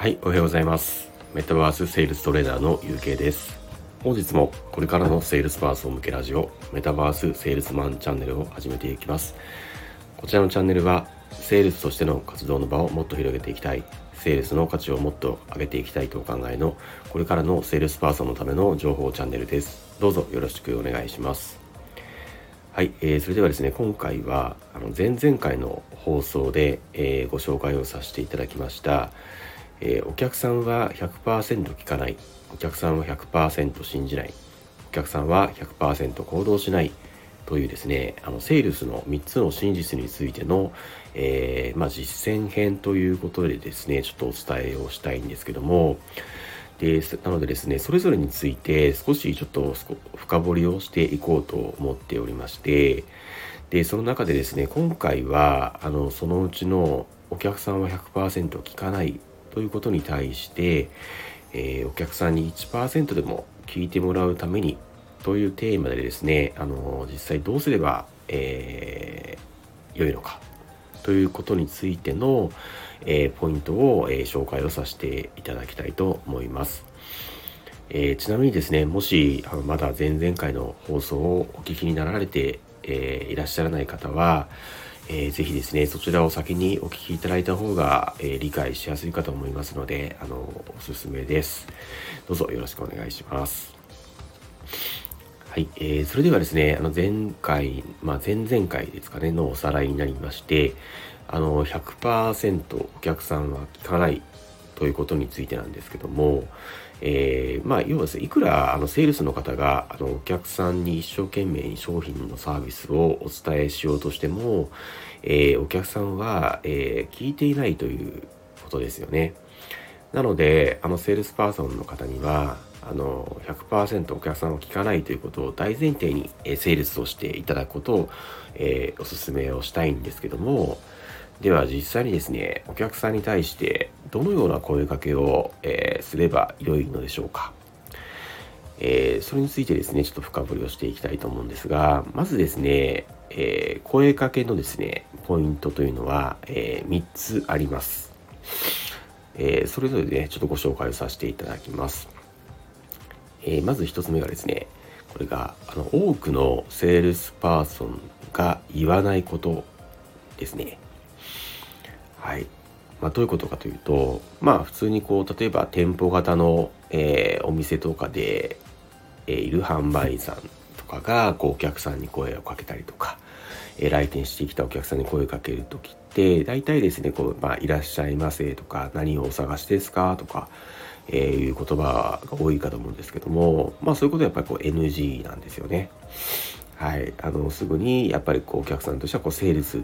はい、おはようございます。メタバースセールストレーナーのゆうけいです。本日もこれからのセールスパーソン向けラジオ、メタバースセールスマンチャンネルを始めていきます。こちらのチャンネルは、セールスとしての活動の場をもっと広げていきたい、セールスの価値をもっと上げていきたいとお考えの、これからのセールスパーソンのための情報チャンネルです。どうぞよろしくお願いします。はい、えーそれではですね今回はあの前々回の放送で、えーご紹介をさせていただきました、えーお客さんは100%聞かない。お客さんは100%信じない。お客さんは100%行動しない。というですねあのセールスの3つの真実についての、えーまあ、実践編ということでですねちょっとお伝えをしたいんですけども。でなのでですねそれぞれについて少しちょっと深掘りをしていこうと思っておりまして。でその中でですね今回はあのそのうちのお客さんは100%聞かないということに対して、えーお客さんに1%でも聞いてもらうためにというテーマでですねあの実際どうすれば、えー良いのかということについての、えーポイントを、えー紹介をさせていただきたいと思います。えーちなみにですね、もしあのまだ前々回の放送をお聞きになられて、えいらっしゃらない方は、えーぜひですね、そちらを先にお聞きいただいた方が、えー理解しやすいかと思いますので、あの、おすすめです。どうぞよろしくお願いします。はい、えーそれではですね、あの前回、まあ、前々回ですかね、のおさらいになりまして、あの、100%お客さんは聞かないということについてなんですけども、えーまあ、要はですね、いくらあのセールスの方があのお客さんに一生懸命に商品のサービスをお伝えしようとしても、えーお客さんは、えー聞いていないということですよね。なので、あのセールスパーソンの方には、あの100%お客さんは聞かないということを大前提に、えーセールスをしていただくことを、えーお勧めをしたいんですけども、では実際にですね、お客さんに対してどのような声かけを、えーすれば良いのでしょうか。えーそれについてですね、ちょっと深掘りをしていきたいと思うんですが、まずですね、えー声かけのですね、ポイントというのは、え3つあります。えそれぞれね、ちょっとご紹介をさせていただきます。えまず1つ目がですね、これがあの多くのセールスパーソンが言わないことですね。はい。まあ、どういうことかというと、まあ、普通にこう、例えば店舗型の、えーお店とかで、えーいる販売員さんとかが、こう、お客さんに声をかけたりとか、えー来店してきたお客さんに声をかけるときって、大体ですね、こう、まあ、いらっしゃいませとか、何をお探しですかとか、えーいう言葉が多いかと思うんですけども、まあ、そういうことはやっぱりこう、NG なんですよね。はい。あの、すぐに、やっぱりこう、お客さんとしては、こう、セールス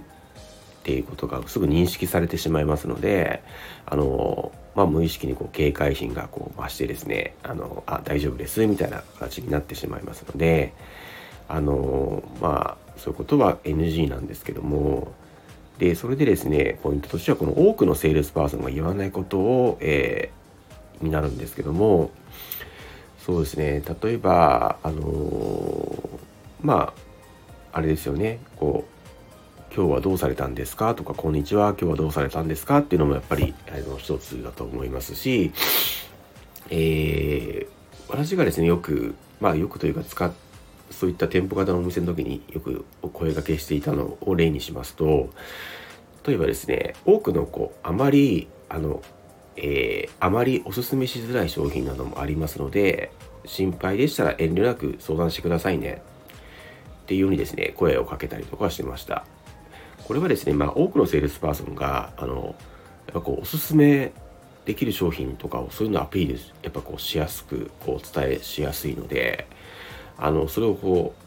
っていうことがすぐ認識されてしまいますので、あの、まあ、無意識にこう警戒心がこう増してですね、あの、あ、大丈夫です、みたいな形になってしまいますので、あの、まあ、そういうことは NG なんですけども、で、それでですね、ポイントとしては、この多くのセールスパーソンが言わないことを、えーになるんですけども、そうですね、例えば、あの、まあ、あれですよね、こう、今日はどうされたんですか？とか、こんにちは、今日はどうされたんですか？っていうのもやっぱり、あの、一つだと思いますし、えー私がですね、よく、まあよくというか使っ、そういった店舗型のお店の時によくお声掛けしていたのを例にしますと、例えばですね、多くのこう、あまり、あの、えーあまりおすすめしづらい商品などもありますので、心配でしたら遠慮なく相談してくださいね。っていうようにですね、声をかけたりとかしてました。これはですね、まあ多くのセールスパーソンが、あの、やっぱこう、おすすめできる商品とかをそういうのをアピール、やっぱこうしやすく、こうお伝えしやすいので、あの、それをこう、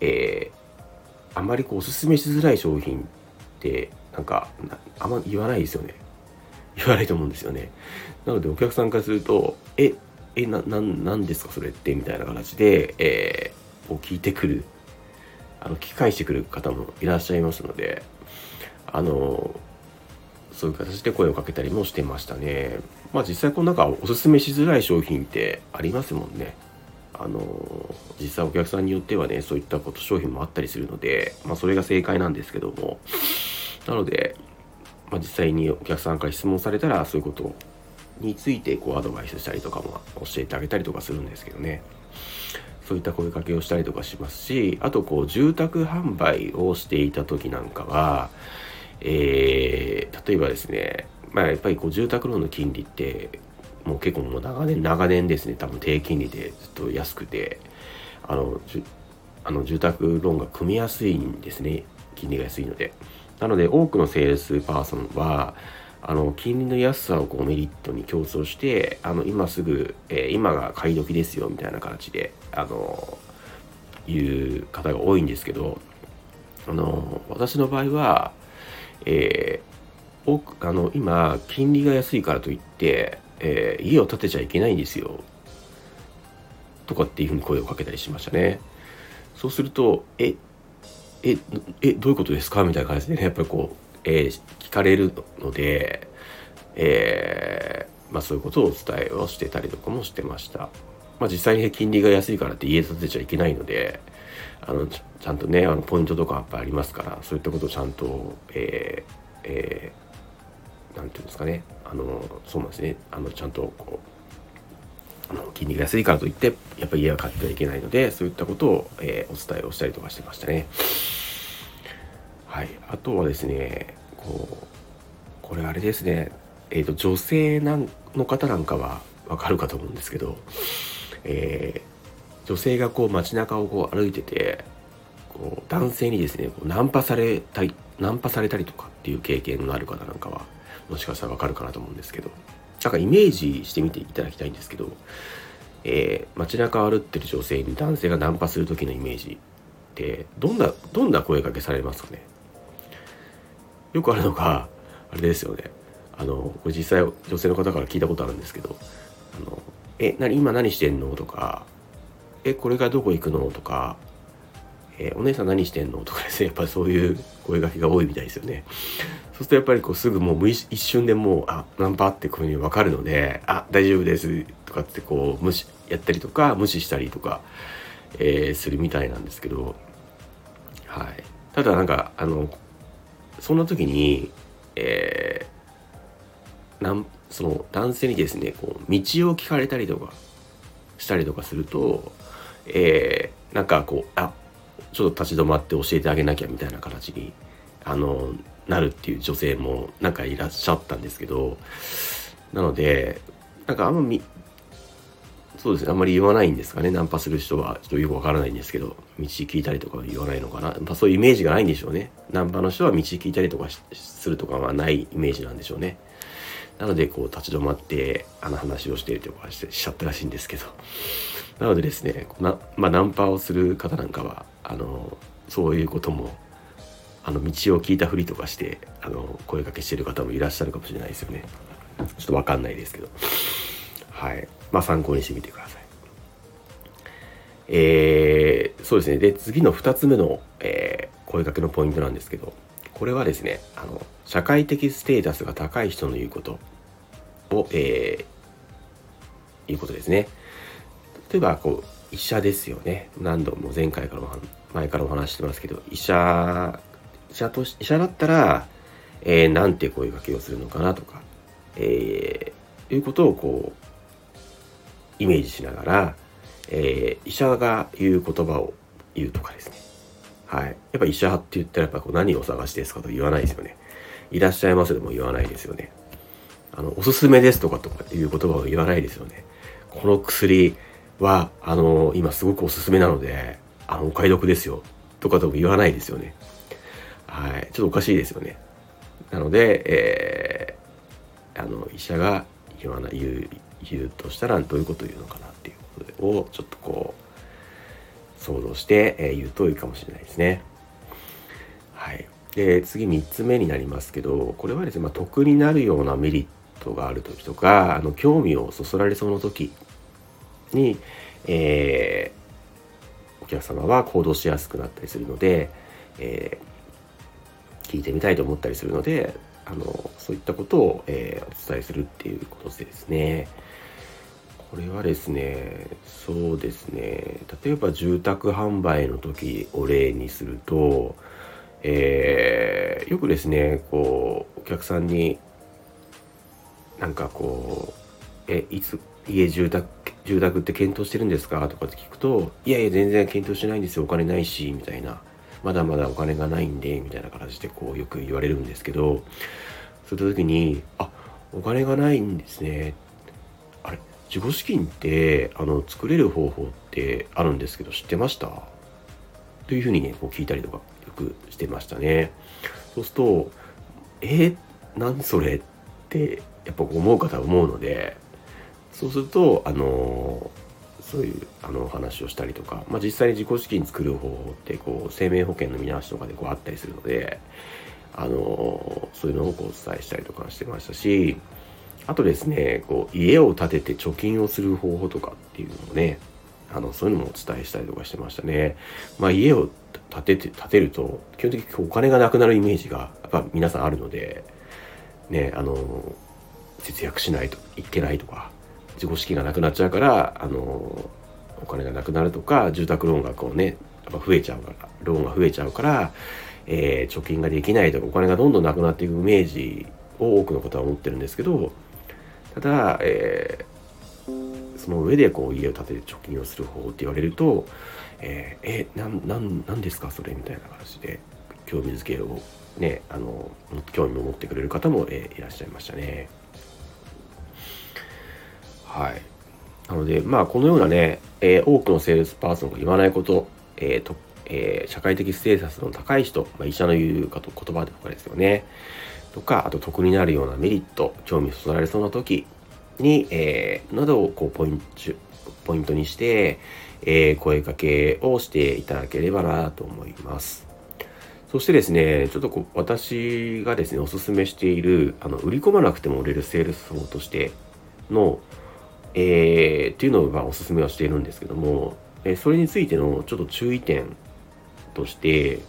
えーあまりこうおすすめしづらい商品って、なんか、あんま言わないですよね。言わないと思うんですよね。なのでお客さんからすると、え、え、な、な、なんですかそれってみたいな形で、えーこう聞いてくる、あの、聞き返してくる方もいらっしゃいますので、あの、そういう形で声をかけたりもしてましたね。まあ実際この中おすすめしづらい商品ってありますもんね。あの実際お客さんによってはねそういったこと商品もあったりするので、まあ、それが正解なんですけどもなので、まあ、実際にお客さんから質問されたらそういうことについてこうアドバイスしたりとかも教えてあげたりとかするんですけどねそういった声かけをしたりとかしますしあとこう住宅販売をしていた時なんかは、えー、例えばですねまあやっぱりこう住宅ローンの金利ってもう結構もう長年長年ですね。多分低金利でずっと安くてあのあの住宅ローンが組みやすいんですね。金利が安いので。なので多くのセールスパーソンはあの金利の安さをこうメリットに強調してあの今すぐ、えー、今が買い時ですよみたいな形であのいう方が多いんですけどあの私の場合は、えー、あの今金利が安いからといって、えー、家を建てちゃいけないんですよとかっていうふうに声をかけたりしましたね。そうすると、え、え、え、どういうことですか？みたいな感じでね、やっぱりこう、えー、聞かれるので、えー、まあそういうことをお伝えをしてたりとかもしてました。まあ実際に金利が安いからって家建てちゃいけないので、あの、ちゃんとね、あのポイントとかやっぱありますから、そういったことをちゃんと、えー、えー、なんていうんですかね、あの、そうなんですね、あの、ちゃんとこう、あの金利が安いからといってやっぱり家は買ってはいけないのでそういったことを、えー、お伝えをしたりとかしてましたね。はい、あとはですねこうこれあれですね、えーと、女性なんの方なんかはわかるかと思うんですけど、えー、女性がこう街中をこう歩いててこう男性にですねこうナンパされたりナンパされたりとかっていう経験のある方なんかはもしかしたらわかるかなと思うんですけどなんかイメージしてみていただきたいんですけど、えー、街中を歩ってる女性に男性がナンパする時のイメージってどんなどんな声かけされますかね？よくあるのがあれですよねあのこれ実際女性の方から聞いたことあるんですけど「あのえ何今何してんの?」とか「えこれからどこ行くの?」とかえー、お姉さん何してんの?」とかですねやっぱりそういう声がけが多いみたいですよね。そうするとやっぱりこうすぐもう一瞬でもうあナンパってこういうふうに分かるので「あ大丈夫です」とかってこう無視やったりとか無視したりとか、えー、するみたいなんですけど、はい、ただなんかあのそんな時に、えー、なんその男性にですねこう道を聞かれたりとかしたりとかすると、えー、なんかこうあちょっと立ち止まって教えてあげなきゃみたいな形にあのなるっていう女性もなんかいらっしゃったんですけどなのでなんかあんまみそうですね。あんまり言わないんですかね。ナンパする人は。ちょっとよくわからないんですけど。道聞いたりとか言わないのかな、まあ、そういうイメージがないんでしょうね。ナンパの人は道聞いたりとかするとかはないイメージなんでしょうね。なのでこう立ち止まってあの話をしているとかしちゃったらしいんですけど。なのでですねな、まあ、ナンパをする方なんかはあのそういうこともあの道を聞いたふりとかしてあの声かけしてる方もいらっしゃるかもしれないですよね。ちょっと分かんないですけど。はい。まあ参考にしてみてください。えー、そうですね。で次の2つ目の、えー、声かけのポイントなんですけどこれはですねあの社会的ステータスが高い人の言うことを、えー、いうことですね。例えばこう医者ですよね。何度も前回から前からお話してますけど医者医者とし医者だったら、えー、なんて声かけをするのかなとか、えー、いうことをこうイメージしながら、えー、医者が言う言葉を言うとかですねはい。やっぱ医者って言ったらやっぱこう何を探しですかと言わないですよね。いらっしゃいますでも言わないですよね。あの、おすすめですとかとかいう言葉を言わないですよね。この薬は、あの、今すごくおすすめなので、あの、お買い得ですよ。とかとも言わないですよね。はい。ちょっとおかしいですよね。なので、えー、あの、医者が言わない、言う、言うとしたらどういうことを言うのかなっていうことを、ちょっとこう、想像して、え、言うといいかもしれないですね。はい。で、次3つ目になりますけど、これはですね、まあ、得になるようなメリットがある時とか、あの、興味をそそられそうな時に、えー、お客様は行動しやすくなったりするので、えー、聞いてみたいと思ったりするのであのそういったことを、えー、お伝えするっていうことでですね。これはですねそうですね。例えば住宅販売の時を例にすると、えー、よくですねこうお客さんになんかこうえいつ家住宅住宅って検討してるんですか？とかって聞くといやいや全然検討してないんですよ。お金ないしみたいな。まだまだお金がないんでみたいな形でこうよく言われるんですけどそういった時にあお金がないんですね。あれ自己資金ってあの作れる方法ってあるんですけど知ってました？というふうにねこう聞いたりとかよくしてましたね。そうするとえー、何それってやっぱ思う方は思うのでそうするとあのそういうあのお話をしたりとか、まあ、実際に自己資金作る方法ってこう生命保険の見直しとかでこうあったりするのであのそういうのをこうお伝えしたりとかしてましたしあとですねこう家を建てて貯金をする方法とかっていうのもねあのそういうのもお伝えしたりとかしてましたね。まあ、家を建てて建てると基本的にお金がなくなるイメージがやっぱ皆さんあるのでねあの節約しないといけないとか自己資金がなくなっちゃうからあのお金がなくなるとか住宅ローンがこうねやっぱ増えちゃうからローンが増えちゃうから、えー、貯金ができないとかお金がどんどんなくなっていくイメージを多くの方は思ってるんですけどただ、えー、その上でこう家を建てて貯金をする方法って言われるとえー、えなななんですかそれみたいな形で興味づけをねあの興味を持ってくれる方も、えー、いらっしゃいましたね。はい。なので、まあ、このようなね、えー、多くのセールスパーソンが言わないこと、えーとえー、社会的ステータスの高い人、まあ、医者の言うかと言葉とかですよね。とか、あと得になるようなメリット、興味そそられそうな時に、えー、などをこうポイントポイントにして、えー、声かけをしていただければなと思います。そしてですね、ちょっとこう私がですね、おすすめしている、あの売り込まなくても売れるセールス法としての、えー、っていうのをまあおすすめはしているんですけども、えそれについてのちょっと注意点として、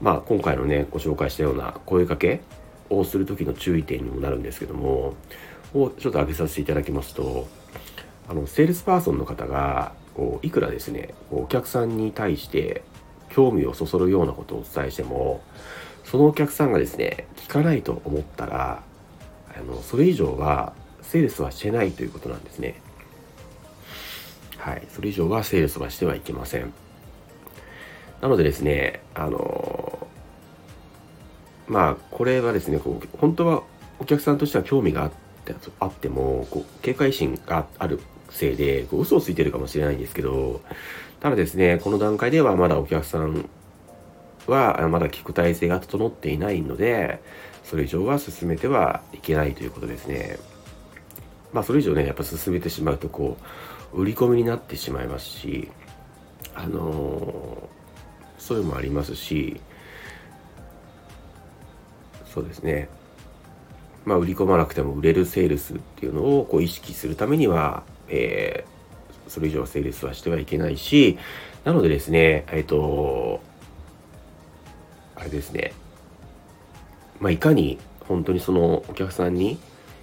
まあ今回のね、ご紹介したような声かけをする時の注意点にもなるんですけども、をちょっと挙げさせていただきますと、あのセールスパーソンの方がこういくらですねお客さんに対して興味をそそるようなことをお伝えしてもそのお客さんがですね聞かないと思ったらあのそれ以上はセールスはしてないということなんですね。はい。それ以上はセールスはしてはいけません。なのでですねあのまあこれはですねこう本当はお客さんとしては興味があってあってもこう警戒心があるせいで、こう嘘をついてるかもしれないんですけど、ただですね、この段階ではまだお客さんはまだ聞く体制が整っていないので、それ以上は進めてはいけないということですね。まあそれ以上ね、やっぱ進めてしまうとこう、売り込みになってしまいますし、あのー、そういうのもありますし、そうですね。まあ売り込まなくても売れるセールスっていうのをこう意識するためには、えー、それ以上セールスはしてはいけないし、なのでですね、えっ、ー、と、あれですね、まあ、いかに本当にそのお客さんに、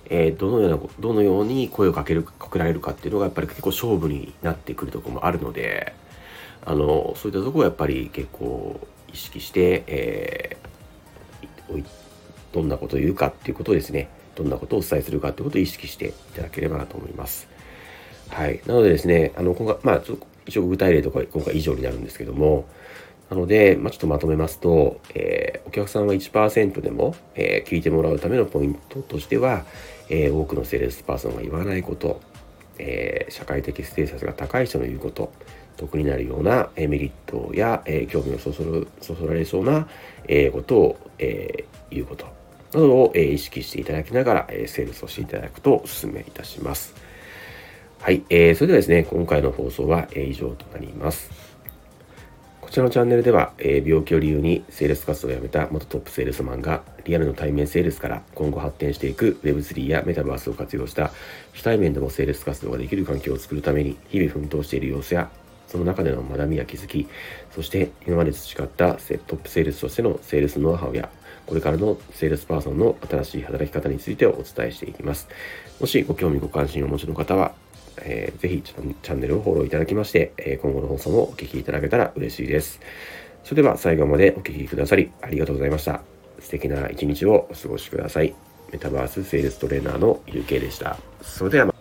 えー、どのような、どのように声をかける、かけられるかっていうのがやっぱり結構勝負になってくるとこもあるので、あの、そういったところをやっぱり結構意識して、えー、どんなことを言うかっていうことをですね、どんなことをお伝えするかってことを意識していただければなと思います。はい。なのでですね、あの、今回、まあ、ちょっと一応具体例とか今回以上になるんですけども、なので、まあ、ちょっとまとめますと、えー、お客さんは1%でも、えー、聞いてもらうためのポイントとしては、えー、多くのセールスパーソンが言わないこと、え社会的ステータスが高い人の言うこと、得になるような、えメリットや、え興味をそそるそそられそうな、えことを、え言うことなどを、え意識していただきながら、えセールスをしていただくとお勧めいたします。はい、えー、それではですね、今回の放送は、え、以上となります。こちらのチャンネルでは、えー、病気を理由にセールス活動を辞めた元トップセールスマンがリアルの対面セールスから今後発展していく Web3 やメタバースを活用した非対面でもセールス活動ができる環境を作るために日々奮闘している様子やその中での学びや気づき、そして今まで培ったトップセールスとしてのセールスノウハウやこれからのセールスパーソンの新しい働き方についてお伝えしていきます。もしご興味ご関心をお持ちの方はえー、ぜひチャンネルをフォローいただきまして、え今後の放送もお聴きいただけたら嬉しいです。それでは最後までお聴きくださりありがとうございました。素敵な一日をお過ごしください。メタバースセールストレーナーのゆうけいでした。それでは